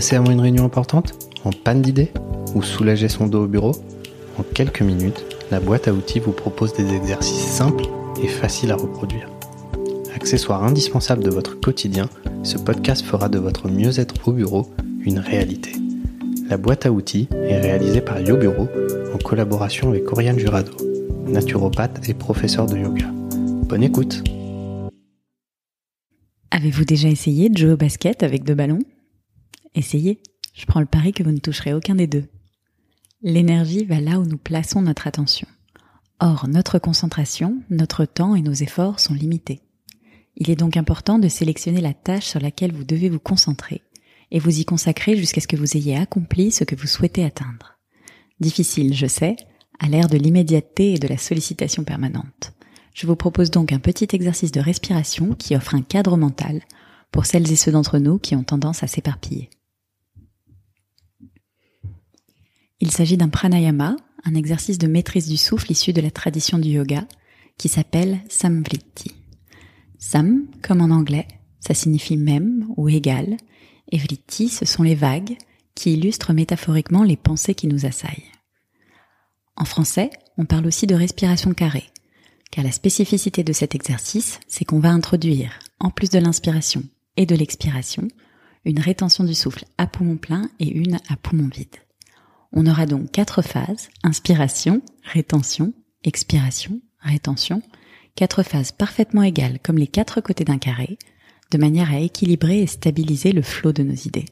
stressé avant une réunion importante En panne d'idées Ou soulager son dos au bureau En quelques minutes, la boîte à outils vous propose des exercices simples et faciles à reproduire. Accessoire indispensable de votre quotidien, ce podcast fera de votre mieux-être au bureau une réalité. La boîte à outils est réalisée par YoBureau en collaboration avec Oriane Jurado, naturopathe et professeur de yoga. Bonne écoute Avez-vous déjà essayé de jouer au basket avec deux ballons? Essayez, je prends le pari que vous ne toucherez aucun des deux. L'énergie va là où nous plaçons notre attention. Or, notre concentration, notre temps et nos efforts sont limités. Il est donc important de sélectionner la tâche sur laquelle vous devez vous concentrer et vous y consacrer jusqu'à ce que vous ayez accompli ce que vous souhaitez atteindre. Difficile, je sais, à l'ère de l'immédiateté et de la sollicitation permanente. Je vous propose donc un petit exercice de respiration qui offre un cadre mental pour celles et ceux d'entre nous qui ont tendance à s'éparpiller. Il s'agit d'un pranayama, un exercice de maîtrise du souffle issu de la tradition du yoga, qui s'appelle Samvritti. Sam, comme en anglais, ça signifie même ou égal, et vritti, ce sont les vagues qui illustrent métaphoriquement les pensées qui nous assaillent. En français, on parle aussi de respiration carrée, car la spécificité de cet exercice, c'est qu'on va introduire, en plus de l'inspiration et de l'expiration, une rétention du souffle à poumon plein et une à poumon vide. On aura donc quatre phases, inspiration, rétention, expiration, rétention, quatre phases parfaitement égales comme les quatre côtés d'un carré, de manière à équilibrer et stabiliser le flot de nos idées.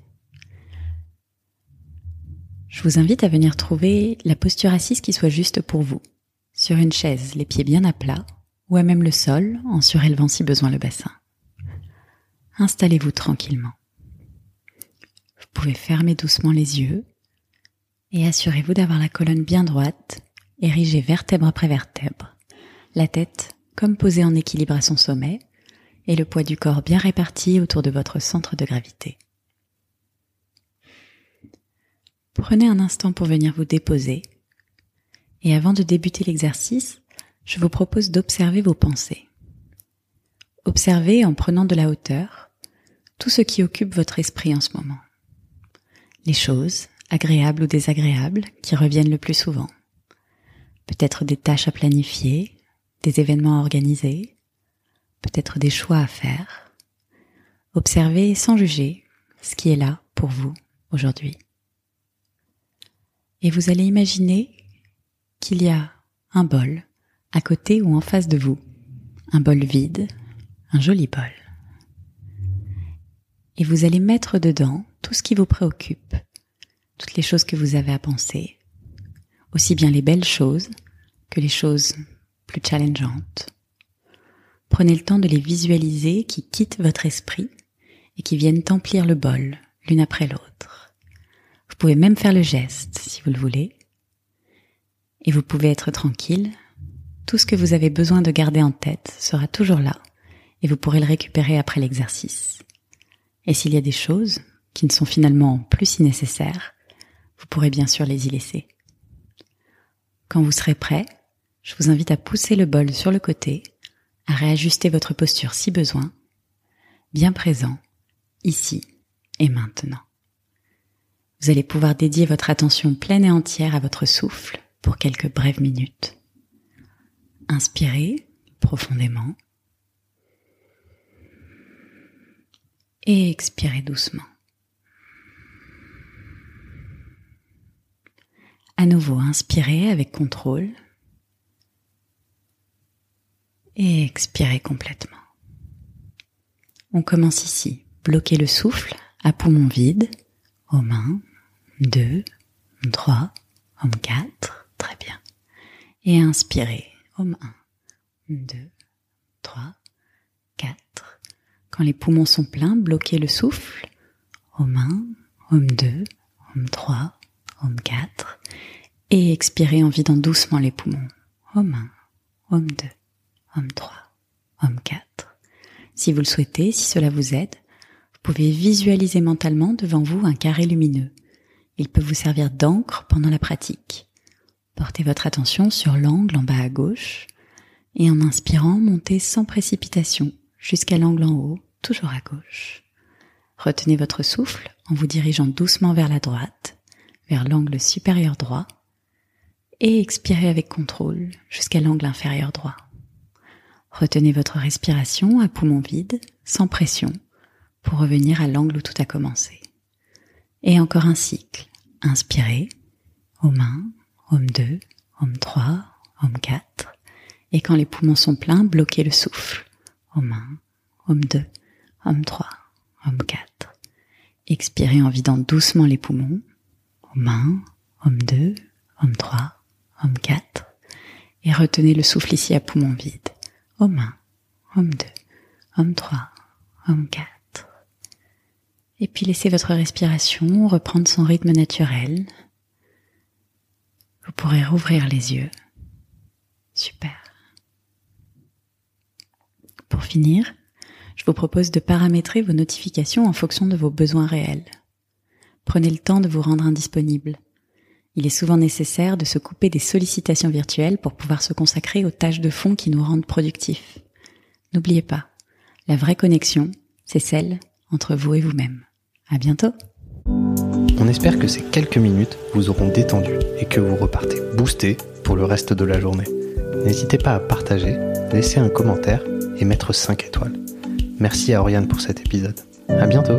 Je vous invite à venir trouver la posture assise qui soit juste pour vous, sur une chaise, les pieds bien à plat, ou à même le sol, en surélevant si besoin le bassin. Installez-vous tranquillement. Vous pouvez fermer doucement les yeux et assurez-vous d'avoir la colonne bien droite, érigée vertèbre après vertèbre, la tête comme posée en équilibre à son sommet, et le poids du corps bien réparti autour de votre centre de gravité. Prenez un instant pour venir vous déposer et avant de débuter l'exercice, je vous propose d'observer vos pensées. Observez en prenant de la hauteur tout ce qui occupe votre esprit en ce moment. Les choses, agréables ou désagréables, qui reviennent le plus souvent. Peut-être des tâches à planifier, des événements à organiser, peut-être des choix à faire. Observez sans juger ce qui est là pour vous aujourd'hui. Et vous allez imaginer qu'il y a un bol à côté ou en face de vous, un bol vide, un joli bol. Et vous allez mettre dedans tout ce qui vous préoccupe, toutes les choses que vous avez à penser, aussi bien les belles choses que les choses plus challengeantes. Prenez le temps de les visualiser qui quittent votre esprit et qui viennent emplir le bol l'une après l'autre. Vous pouvez même faire le geste si vous le voulez. Et vous pouvez être tranquille. Tout ce que vous avez besoin de garder en tête sera toujours là et vous pourrez le récupérer après l'exercice. Et s'il y a des choses qui ne sont finalement plus si nécessaires, vous pourrez bien sûr les y laisser. Quand vous serez prêt, je vous invite à pousser le bol sur le côté à réajuster votre posture si besoin, bien présent, ici et maintenant. Vous allez pouvoir dédier votre attention pleine et entière à votre souffle pour quelques brèves minutes. Inspirez profondément et expirez doucement. À nouveau, inspirez avec contrôle. Et expirez complètement. On commence ici. Bloquez le souffle à poumon vide, aux mains, deux, trois, homme quatre, très bien. Et inspirez, homme un, deux, trois, quatre. Quand les poumons sont pleins, bloquez le souffle, homme un, homme deux, homme trois, homme quatre. Et expirez en vidant doucement les poumons, homme un, homme deux homme 3, homme 4. Si vous le souhaitez, si cela vous aide, vous pouvez visualiser mentalement devant vous un carré lumineux. Il peut vous servir d'encre pendant la pratique. Portez votre attention sur l'angle en bas à gauche et en inspirant, montez sans précipitation jusqu'à l'angle en haut, toujours à gauche. Retenez votre souffle en vous dirigeant doucement vers la droite, vers l'angle supérieur droit, et expirez avec contrôle jusqu'à l'angle inférieur droit. Retenez votre respiration à poumon vide, sans pression, pour revenir à l'angle où tout a commencé. Et encore un cycle. Inspirez, Om 1, Om 2, Om 3, Om 4. Et quand les poumons sont pleins, bloquez le souffle. Om 1, Om 2, Om 3, Om 4. Expirez en vidant doucement les poumons. Om 1, Om 2, Om 3, Om 4. Et retenez le souffle ici à poumon vide. Om 1, Om 2, Om 3, Om 4. Et puis laissez votre respiration reprendre son rythme naturel. Vous pourrez rouvrir les yeux. Super. Pour finir, je vous propose de paramétrer vos notifications en fonction de vos besoins réels. Prenez le temps de vous rendre indisponible. Il est souvent nécessaire de se couper des sollicitations virtuelles pour pouvoir se consacrer aux tâches de fond qui nous rendent productifs. N'oubliez pas, la vraie connexion, c'est celle entre vous et vous-même. À bientôt. On espère que ces quelques minutes vous auront détendu et que vous repartez boosté pour le reste de la journée. N'hésitez pas à partager, laisser un commentaire et mettre 5 étoiles. Merci à Oriane pour cet épisode. À bientôt.